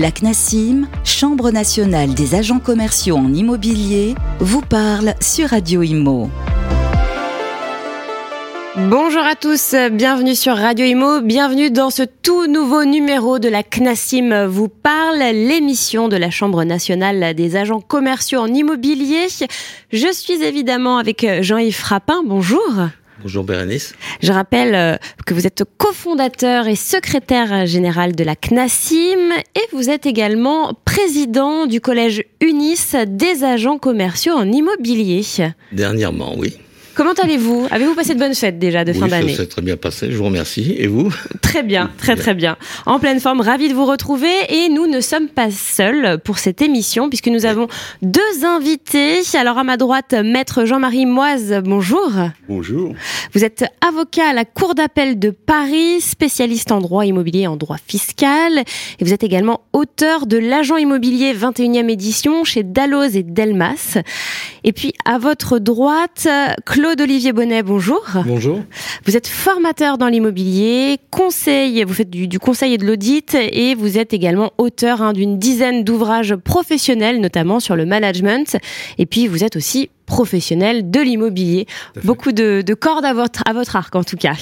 La CNASIM, Chambre nationale des agents commerciaux en immobilier, vous parle sur Radio Imo. Bonjour à tous, bienvenue sur Radio Imo, bienvenue dans ce tout nouveau numéro de la CNASIM vous parle, l'émission de la Chambre nationale des agents commerciaux en immobilier. Je suis évidemment avec Jean-Yves Frappin, bonjour. Bonjour Bérénice. Je rappelle euh, que vous êtes cofondateur et secrétaire général de la CNASIM et vous êtes également président du collège UNIS des agents commerciaux en immobilier. Dernièrement, oui. Comment allez-vous? Avez-vous passé de bonnes fêtes déjà de fin d'année Ça s'est très bien passé, je vous remercie. Et vous? Très bien, très très bien. En pleine forme, ravi de vous retrouver. Et nous ne sommes pas seuls pour cette émission puisque nous avons deux invités. Alors à ma droite, maître Jean-Marie Moise, bonjour. Bonjour. Vous êtes avocat à la Cour d'appel de Paris, spécialiste en droit immobilier et en droit fiscal. Et vous êtes également auteur de l'agent immobilier 21e édition chez Dalloz et Delmas. Et puis à votre droite, Claude Olivier Bonnet, bonjour. Bonjour. Vous êtes formateur dans l'immobilier, conseil, vous faites du, conseil et de l'audit et vous êtes également auteur hein, d'une dizaine d'ouvrages professionnels, notamment sur le management. Et puis vous êtes aussi professionnel de l'immobilier. Beaucoup de, de cordes à votre, à votre arc en tout cas.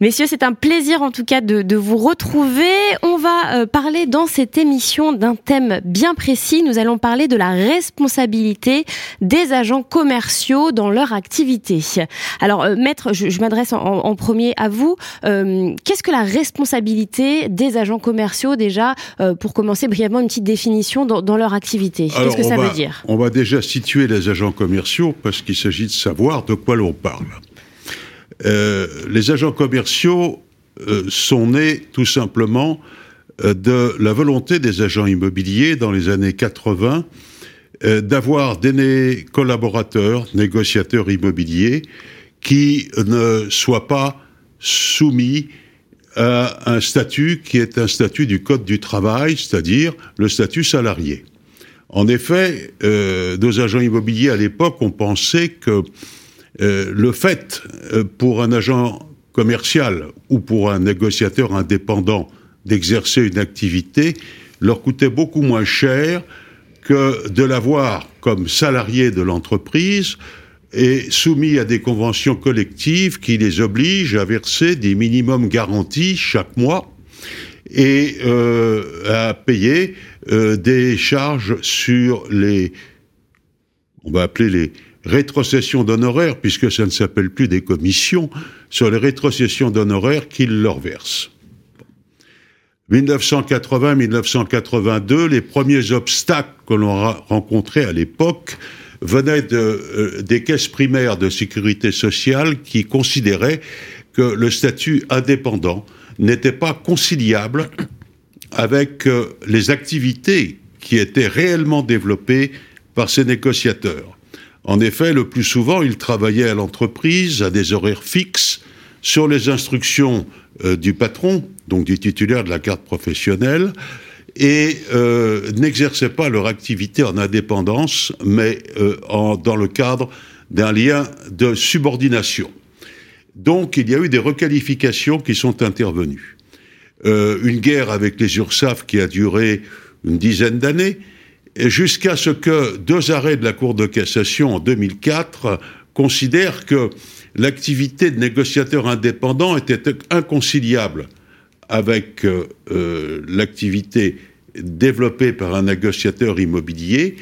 Messieurs, c'est un plaisir en tout cas de, de vous retrouver. On va euh, parler dans cette émission d'un thème bien précis. Nous allons parler de la responsabilité des agents commerciaux dans leur activité. Alors, euh, maître, je, je m'adresse en, en, premier à vous. Euh, Qu'est-ce que la responsabilité des agents commerciaux déjà euh, Pour commencer brièvement, une petite définition dans, dans leur activité? Qu'est-ce que ça va, veut dire? On va déjà situer les agents commerciaux parce qu'il s'agit de savoir de quoi l'on parle. Euh, les agents commerciaux euh, sont nés tout simplement euh, de la volonté des agents immobiliers dans les années 80 euh, d'avoir des collaborateurs, négociateurs immobiliers qui ne soient pas soumis à un statut qui est un statut du Code du travail, c'est-à-dire le statut salarié. En effet, nos agents immobiliers à l'époque ont pensé que euh, le fait euh, pour un agent commercial ou pour un négociateur indépendant d'exercer une activité leur coûtait beaucoup moins cher que de l'avoir comme salarié de l'entreprise et soumis à des conventions collectives qui les obligent à verser des minimums garantis chaque mois et euh, à payer des charges sur les, on va appeler les rétrocessions d'honoraires, puisque ça ne s'appelle plus des commissions, sur les rétrocessions d'honoraires qu'ils leur versent. 1980-1982, les premiers obstacles que l'on a rencontrés à l'époque venaient euh, des caisses primaires de sécurité sociale qui considéraient que le statut indépendant n'était pas conciliable avec euh, les activités qui étaient réellement développées par ces négociateurs. En effet, le plus souvent, ils travaillaient à l'entreprise à des horaires fixes sur les instructions euh, du patron, donc du titulaire de la carte professionnelle, et euh, n'exerçaient pas leur activité en indépendance, mais euh, dans le cadre d'un lien de subordination. Donc il y a eu des requalifications qui sont intervenues. Une guerre avec les URSAF qui a duré une dizaine d'années, jusqu'à ce que deux arrêts de la Cour de cassation en 2004 considèrent que l'activité de négociateur indépendant était inconciliable avec euh, euh, l'activité développée par un négociateur immobilier,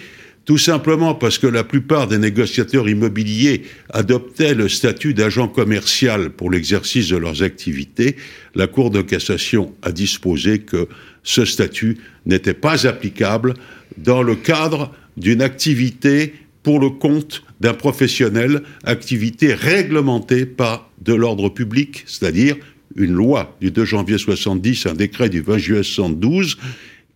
tout simplement parce que la plupart des négociateurs immobiliers adoptaient le statut d'agent commercial pour l'exercice de leurs activités, la Cour de cassation a disposé que ce statut n'était pas applicable dans le cadre d'une activité pour le compte d'un professionnel, activité réglementée par de l'ordre public, c'est-à-dire une loi du 2 janvier 70, un décret du 20 juillet 72,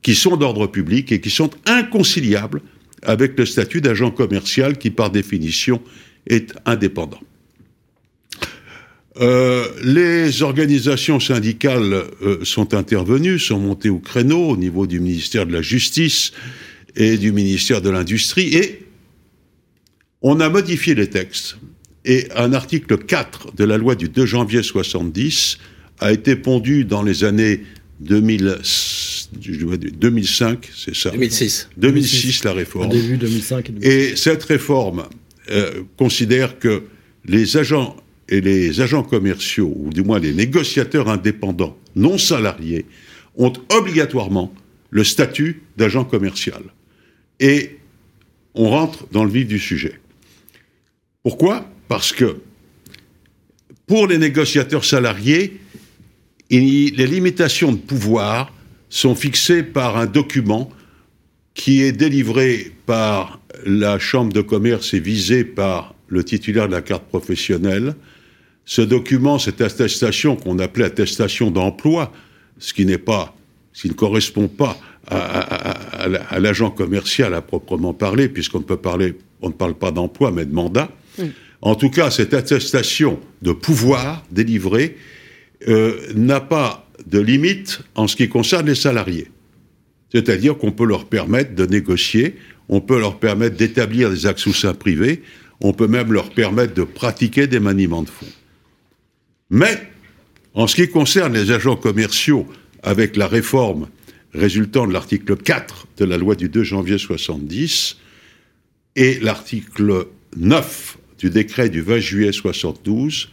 qui sont d'ordre public et qui sont inconciliables avec le statut d'agent commercial qui, par définition, est indépendant. Euh, les organisations syndicales euh, sont intervenues, sont montées au créneau au niveau du ministère de la Justice et du ministère de l'Industrie, et on a modifié les textes. Et un article 4 de la loi du 2 janvier 70 a été pondu dans les années 2000 2005, c'est ça? 2006. 2006, la réforme. Au début 2005 et Et cette réforme euh, considère que les agents et les agents commerciaux, ou du moins les négociateurs indépendants non salariés, ont obligatoirement le statut d'agent commercial. Et on rentre dans le vif du sujet. Pourquoi? Parce que pour les négociateurs salariés, les limitations de pouvoir sont fixées par un document qui est délivré par la Chambre de commerce et visé par le titulaire de la carte professionnelle. Ce document, cette attestation qu'on appelait attestation d'emploi, ce qui n'est pas, ce qui ne correspond pas à, à- à- à la- à l'agent commercial à proprement parler, puisqu'on ne peut parler, on ne parle pas d'emploi, mais de mandat. En tout cas, cette attestation de pouvoir délivrée euh, n'a pas de limite en ce qui concerne les salariés. C'est-à-dire qu'on peut leur permettre de négocier, on peut leur permettre d'établir des actes sous privés, on peut même leur permettre de pratiquer des maniements de fonds. Mais, en ce qui concerne les agents commerciaux, avec la réforme résultant de l'article 4 de la loi du 2 janvier 70 et l'article 9 du décret du 20 juillet 72,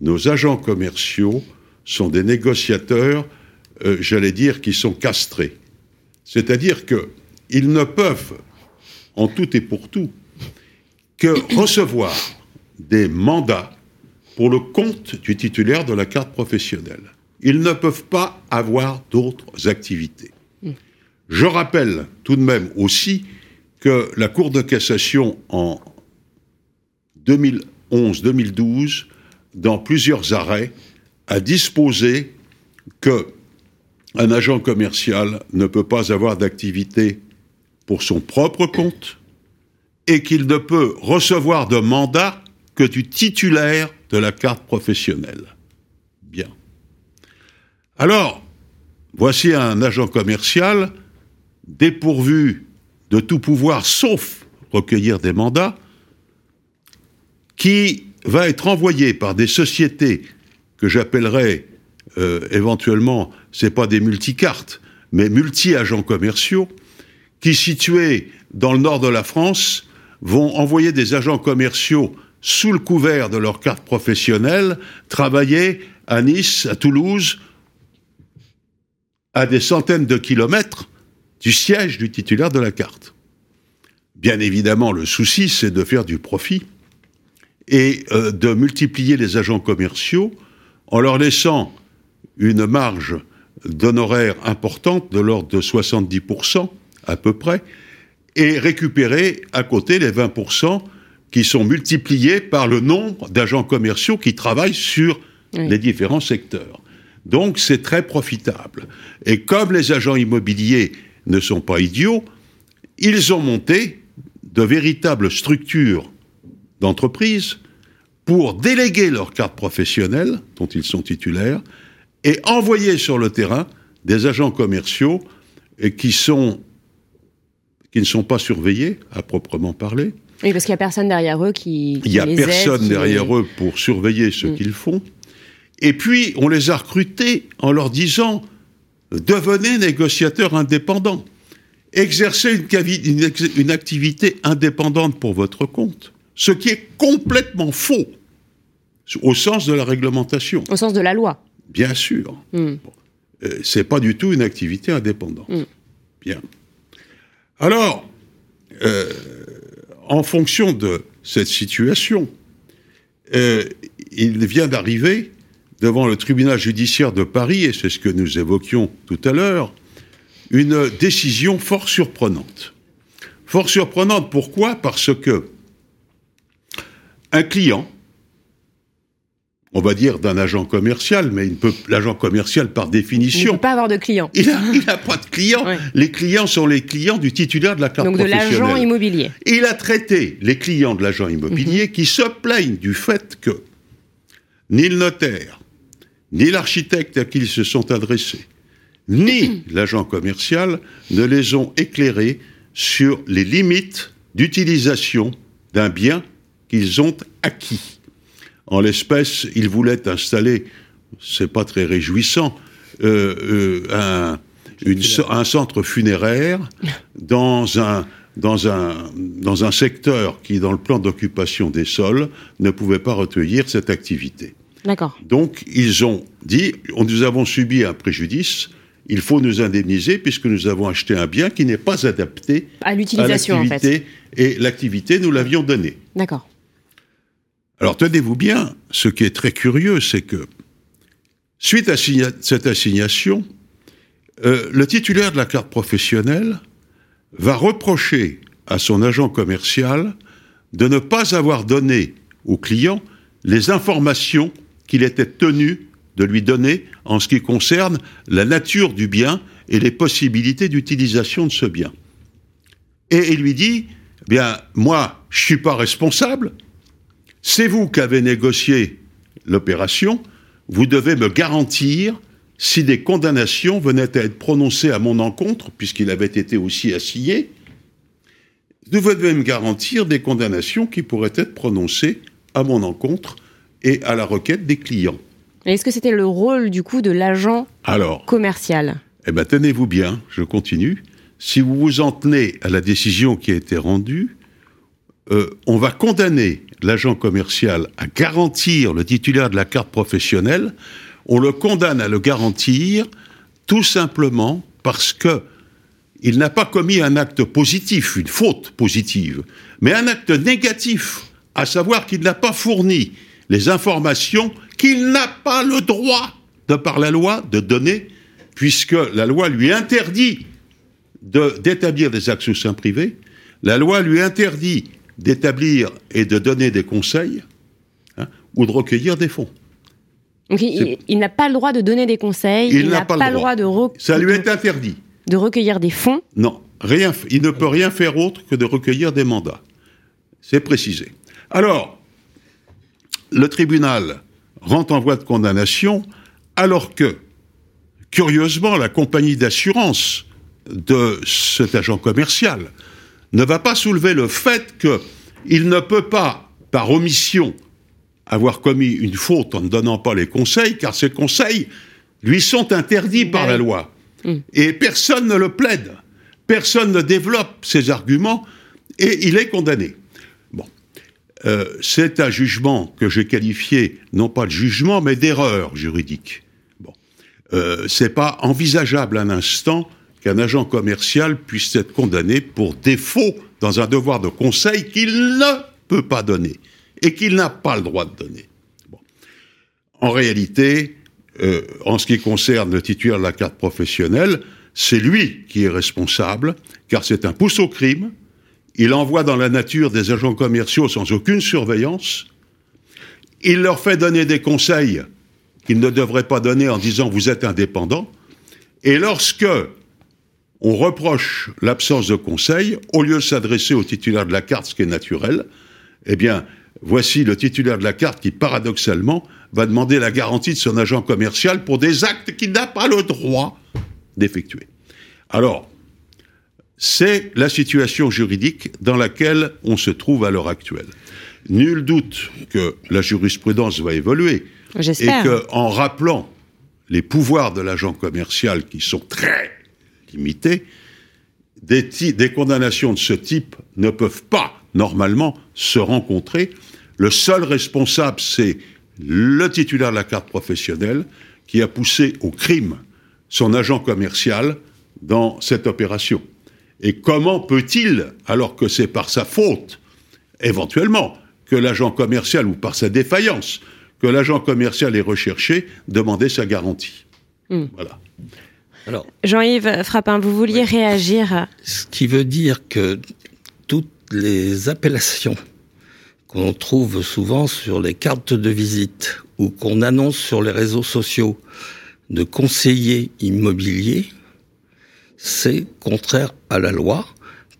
nos agents commerciaux sont des négociateurs, euh, j'allais dire, qui sont castrés. C'est-à-dire qu'ils ne peuvent, en tout et pour tout, que recevoir des mandats pour le compte du titulaire de la carte professionnelle. Ils ne peuvent pas avoir d'autres activités. Je rappelle tout de même aussi que la Cour de cassation en 2011-2012, dans plusieurs arrêts, a disposé que un agent commercial ne peut pas avoir d'activité pour son propre compte et qu'il ne peut recevoir de mandat que du titulaire de la carte professionnelle. Bien. Alors, voici un agent commercial dépourvu de tout pouvoir sauf recueillir des mandats qui va être envoyé par des sociétés que j'appellerais euh, éventuellement, c'est pas des multicartes, mais multi-agents commerciaux, qui situés dans le nord de la France vont envoyer des agents commerciaux sous le couvert de leur carte professionnelle travailler à Nice, à Toulouse, à des centaines de kilomètres du siège du titulaire de la carte. Bien évidemment, le souci, c'est de faire du profit et euh, de multiplier les agents commerciaux en leur laissant une marge d'honoraires importante de l'ordre de 70% à peu près, et récupérer à côté les 20% qui sont multipliés par le nombre d'agents commerciaux qui travaillent sur Oui. les différents secteurs. Donc c'est très profitable. Et comme les agents immobiliers ne sont pas idiots, ils ont monté de véritables structures d'entreprise pour déléguer leur carte professionnelle, dont ils sont titulaires, et envoyer sur le terrain des agents commerciaux et qui, sont, qui ne sont pas surveillés, à proprement parler. Oui, parce qu'il n'y a personne derrière eux qui. Il n'y a qui les personne qui derrière eux pour surveiller ce Mm. qu'ils font. Et puis, on les a recrutés en leur disant devenez négociateurs indépendants. Exercez une, activité indépendante pour votre compte. Ce qui est complètement faux au sens de la réglementation. Au sens de la loi. Bien sûr. Mm. Euh, c'est pas du tout une activité indépendante. Mm. Bien. Alors, euh, en fonction de cette situation, euh, il vient d'arriver devant le tribunal judiciaire de Paris, et c'est ce que nous évoquions tout à l'heure, une décision fort surprenante. Fort surprenante, pourquoi? Parce que un client, on va dire d'un agent commercial, mais l'agent commercial par Il ne définition, peut pas avoir de clients. il n'a pas de clients. Ouais. Les clients sont les clients du titulaire de la carte Donc de l'agent immobilier. Il a traité les clients de l'agent immobilier qui se plaignent du fait que ni le notaire, ni l'architecte à qui ils se sont adressés, ni l'agent commercial ne les ont éclairés sur les limites d'utilisation d'un bien qu'ils ont acquis. En l'espèce, ils voulaient installer, c'est pas très réjouissant, euh, euh, un, une, un centre funéraire dans un, dans, un, dans un secteur qui, dans le plan d'occupation des sols, ne pouvait pas recueillir cette activité. D'accord. Donc, ils ont dit, nous avons subi un préjudice, il faut nous indemniser puisque nous avons acheté un bien qui n'est pas adapté à l'utilisation en fait. Et l'activité, nous l'avions donnée. D'accord. Alors tenez-vous bien, ce qui est très curieux, c'est que suite à cette assignation, euh, le titulaire de la carte professionnelle va reprocher à son agent commercial de ne pas avoir donné au client les informations qu'il était tenu de lui donner en ce qui concerne la nature du bien et les possibilités d'utilisation de ce bien. Et il lui dit, bien, moi, je suis pas responsable, c'est vous qui avez négocié l'opération, vous devez me garantir si des condamnations venaient à être prononcées à mon encontre, puisqu'il avait été aussi assigné, vous devez me garantir des condamnations qui pourraient être prononcées à mon encontre et à la requête des clients. Est-ce que c'était le rôle du coup de l'agent commercial? Eh bien, tenez-vous bien, je continue. Si vous vous en tenez à la décision qui a été rendue, euh, on va condamner l'agent commercial à garantir le titulaire de la carte professionnelle. On le condamne à le garantir tout simplement parce que il n'a pas commis un acte positif, une faute positive, mais un acte négatif, à savoir qu'il n'a pas fourni les informations qu'il n'a pas le droit, de par la loi, de donner, puisque la loi lui interdit d'établir des actes sous sein privé, la loi lui interdit d'établir et de donner des conseils hein, ou de recueillir des fonds. Donc il, n'a pas le droit de donner des conseils, il, n'a pas, le droit, de... Ça lui est interdit. De recueillir des fonds Non, rien, il ne peut rien faire autre que de recueillir des mandats. C'est précisé. Alors, le tribunal rend en voie de condamnation alors que, curieusement, la compagnie d'assurance de cet agent commercial ne va pas soulever le fait qu'il ne peut pas, par omission, avoir commis une faute en ne donnant pas les conseils, car ces conseils lui sont interdits par la loi. Mm. Et personne ne le plaide, personne ne développe ses arguments, et il est condamné. Bon. Euh, c'est un jugement que j'ai qualifié, non pas de jugement, mais d'erreur juridique. Bon. Euh, c'est pas envisageable un instant qu'un agent commercial puisse être condamné pour défaut dans un devoir de conseil qu'il ne peut pas donner et qu'il n'a pas le droit de donner. En réalité, euh, en ce qui concerne le titulaire de la carte professionnelle, c'est lui qui est responsable, car c'est un pouce au crime. Il envoie dans la nature des agents commerciaux sans aucune surveillance. Il leur fait donner des conseils qu'ils ne devraient pas donner en disant vous êtes indépendant. Et lorsque on reproche l'absence de conseil, au lieu de s'adresser au titulaire de la carte, ce qui est naturel, eh bien, voici le titulaire de la carte qui, paradoxalement, va demander la garantie de son agent commercial pour des actes qu'il n'a pas le droit d'effectuer. Alors, c'est la situation juridique dans laquelle on se trouve à l'heure actuelle. Nul doute que la jurisprudence va évoluer et qu'en rappelant les pouvoirs de l'agent commercial qui sont très des condamnations de ce type ne peuvent pas, normalement, se rencontrer. Le seul responsable, c'est le titulaire de la carte professionnelle qui a poussé au crime son agent commercial dans cette opération. Et comment peut-il, alors que c'est par sa faute, éventuellement, que l'agent commercial, ou par sa défaillance, que l'agent commercial est recherché, demander sa garantie? Hmm. Voilà. Jean-Yves Frappin, vous vouliez réagir. Ce qui veut dire que toutes les appellations qu'on trouve souvent sur les cartes de visite ou qu'on annonce sur les réseaux sociaux de conseiller immobilier, c'est contraire à la loi,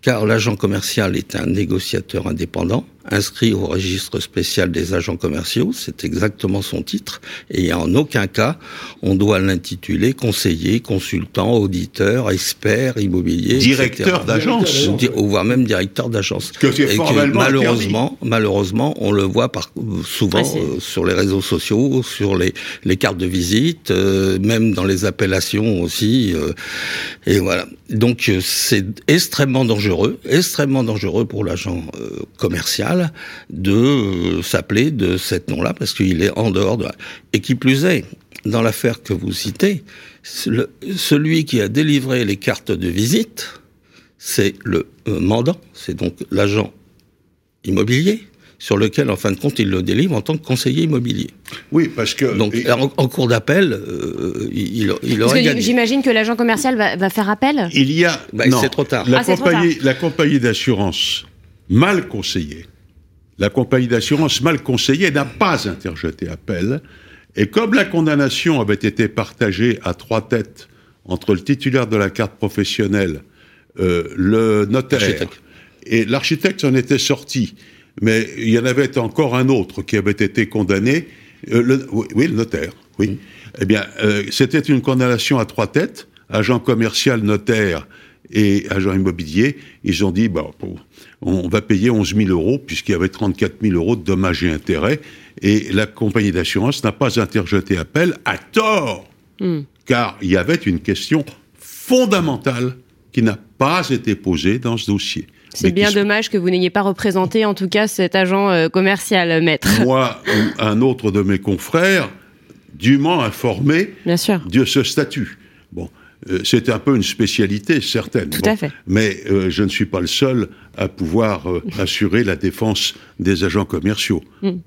car l'agent commercial est un négociateur indépendant inscrit au registre spécial des agents commerciaux, c'est exactement son titre, et en aucun cas on doit l'intituler conseiller, consultant, auditeur, expert immobilier, directeur d'agence, ou voire même directeur d'agence. Que c'est malheureusement, malheureusement, on le voit par, souvent euh, sur les réseaux sociaux, sur les, les cartes de visite, euh, même dans les appellations aussi, euh, et voilà. Donc c'est extrêmement dangereux, extrêmement dangereux pour l'agent commercial de s'appeler de cet nom-là parce qu'il est en dehors de. Et qui plus est, dans l'affaire que vous citez, celui qui a délivré les cartes de visite, c'est le euh, mandant, c'est donc l'agent immobilier sur lequel, en fin de compte, il le délivre en tant que conseiller immobilier. Oui, parce que... Donc, en, cours d'appel, euh, il, il aurait. J'imagine que l'agent commercial va, faire appel Il y a... Bah, c'est trop tard. La ah, compagnie, la compagnie d'assurance mal conseillée, la compagnie d'assurance mal conseillée n'a pas interjeté appel, et comme la condamnation avait été partagée à trois têtes entre le titulaire de la carte professionnelle, euh, le notaire et l'architecte en était sorti, mais il y en avait encore un autre qui avait été condamné, euh, oui, le notaire, oui. Eh bien, euh, c'était une condamnation à trois têtes, agent commercial, notaire et agent immobilier. Ils ont dit, bah, on va payer 11 000 euros puisqu'il y avait 34 000 euros de dommages et intérêts et la compagnie d'assurance n'a pas interjeté appel à tort, hmm. car il y avait une question fondamentale qui n'a pas été posée dans ce dossier. C'est bien dommage que vous n'ayez pas représenté, en tout cas, cet agent euh, commercial, maître. Moi ou un autre de mes confrères, dûment informé de ce statut. Bon, euh, c'est un peu une spécialité certaine. Tout à fait. Mais euh, je ne suis pas le seul à pouvoir assurer la défense des agents commerciaux. Hmm.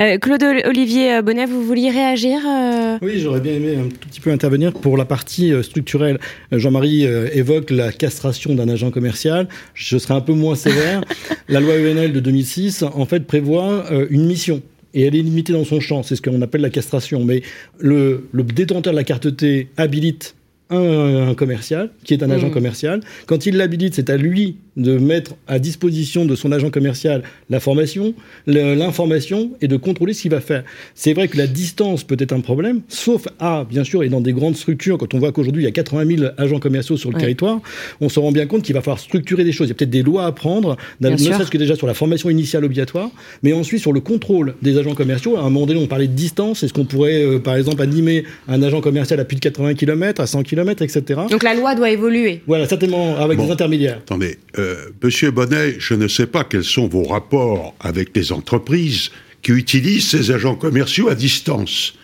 Euh, Claude Olivier Bonnet, vous vouliez réagir euh? Oui, j'aurais bien aimé un tout petit peu intervenir pour la partie euh, structurelle. Jean-Marie évoque la castration d'un agent commercial. Je serai un peu moins sévère. la loi ENL de 2006, en fait, prévoit une mission et elle est limitée dans son champ. C'est ce qu'on appelle la castration. Mais le, le détenteur de la carte T habilite un, commercial, qui est un agent mmh. commercial. Quand il l'habilite, c'est à lui de mettre à disposition de son agent commercial la formation, l'information et de contrôler ce qu'il va faire. C'est vrai que la distance peut être un problème, sauf à, bien sûr, et dans des grandes structures, quand on voit qu'aujourd'hui il y a 80 000 agents commerciaux sur le territoire, on se rend bien compte qu'il va falloir structurer des choses. Il y a peut-être des lois à prendre, ne serait-ce que déjà sur la formation initiale obligatoire, mais ensuite sur le contrôle des agents commerciaux. À un moment donné, on parlait de distance. Est-ce qu'on pourrait, euh, par exemple, animer un agent commercial à plus de 80 km, à 100 km, etc. Donc la loi doit évoluer. Voilà, certainement, avec des intermédiaires. Attendez, euh, Monsieur Bonnet, je ne sais pas quels sont vos rapports avec les entreprises qui utilisent ces agents commerciaux à distance,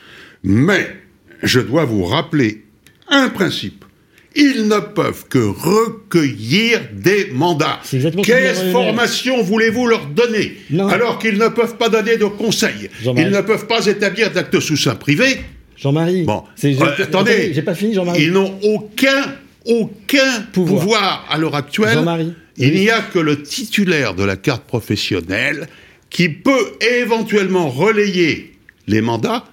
mais je dois vous rappeler un principe. Ils ne peuvent que recueillir des mandats. Quelle formation voulez-vous leur donner alors qu'ils ne peuvent pas donner de conseils Ils ne peuvent pas établir d'actes sous sein privé Jean-Marie. Bon, euh, attendez, j'ai pas fini, Jean-Marie. Ils n'ont aucun, aucun pouvoir, à l'heure actuelle. Il n'y a que le titulaire de la carte professionnelle qui peut éventuellement relayer les mandats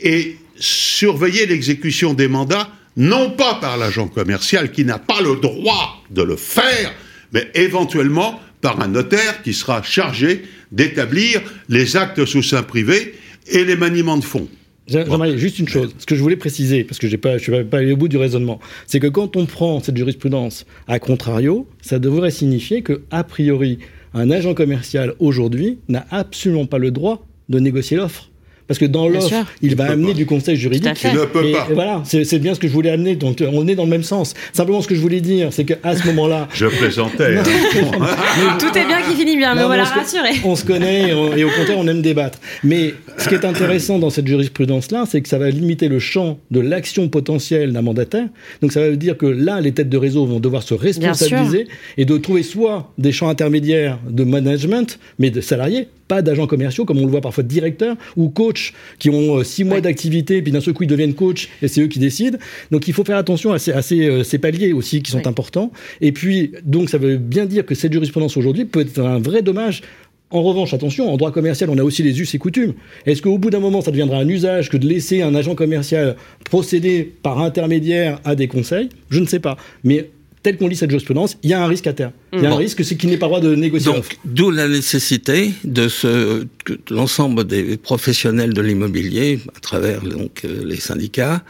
et surveiller l'exécution des mandats, non pas par l'agent commercial qui n'a pas le droit de le faire, mais éventuellement par un notaire qui sera chargé d'établir les actes sous sein privé et les maniements de fonds. J'aimerais juste une chose, ce que je voulais préciser, parce que je ne suis pas allé au bout du raisonnement, c'est que quand on prend cette jurisprudence à contrario, ça devrait signifier que, a priori, un agent commercial aujourd'hui n'a absolument pas le droit de négocier l'offre. Parce que dans l'offre, il, va amener du conseil juridique. Il ne peut pas. voilà, c'est bien ce que je voulais amener. Donc on est dans le même sens. Simplement, ce que je voulais dire, c'est qu'à ce moment-là. je plaisantais. Hein. Tout est bien qui finit bien, mais on va la rassurer. On se connaît et, au contraire, on aime débattre. Mais ce qui est intéressant dans cette jurisprudence-là, c'est que ça va limiter le champ de l'action potentielle d'un mandataire. Donc ça veut dire que là, les têtes de réseau vont devoir se responsabiliser et de trouver soit des champs intermédiaires de management, mais de salariés, pas d'agents commerciaux, comme on le voit parfois de directeurs ou coachs qui ont euh, six mois d'activité, puis d'un seul coup ils deviennent coach et c'est eux qui décident. Donc il faut faire attention à ces, euh, ces, paliers aussi qui sont importants. Et puis, donc ça veut bien dire que cette jurisprudence aujourd'hui peut être un vrai dommage en revanche, attention, en droit commercial, on a aussi les us et coutumes. Est-ce qu'au bout d'un moment, ça deviendra un usage que de laisser un agent commercial procéder par intermédiaire à des conseils? Je ne sais pas. Mais tel qu'on lit cette jurisprudence, il y a un risque à terre. Il y a un risque, c'est qu'il n'ait pas le droit de négocier. Donc, d'où la nécessité de ce que l'ensemble des professionnels de l'immobilier, à travers donc euh, les syndicats,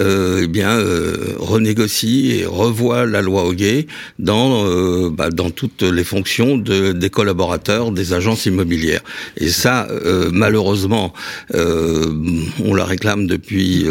euh, eh bien euh, renégocie et revoit la loi Hoguet dans euh, bah, dans toutes les fonctions de, des collaborateurs des agences immobilières. Et ça, euh, malheureusement, on la réclame depuis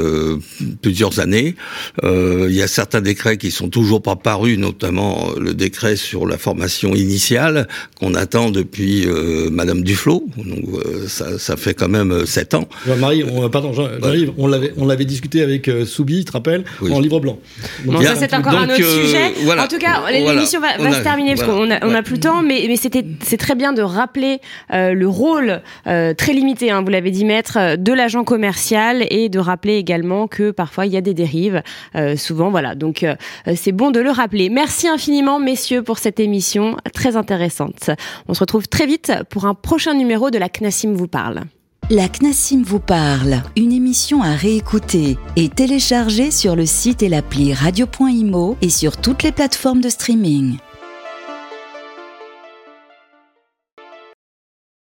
plusieurs années. Il y a certains décrets qui sont toujours pas parus, notamment le décret sur la formation initiale qu'on attend depuis Madame Duflot. Donc ça, ça fait quand même sept ans. Marie, on, pardon, j'arrive. On l'avait on l'avait discuté avec Soubi, tu te rappelles, en livre blanc. Donc, ça, c'est encore un autre euh, sujet. En tout cas, l'émission va, va se terminer parce qu'on a, on a plus le temps, mais, mais c'était, c'est très bien de rappeler euh, le rôle euh, très limité, hein, vous l'avez dit, maître, de l'agent commercial et de rappeler également que parfois il y a des dérives. souvent, voilà. Donc, c'est bon de le rappeler. Merci infiniment, messieurs, pour cette émission très intéressante. On se retrouve très vite pour un prochain numéro de la CNASIM vous parle. La CNASIM vous parle, une émission à réécouter et télécharger sur le site et l'appli radio.imo et sur toutes les plateformes de streaming.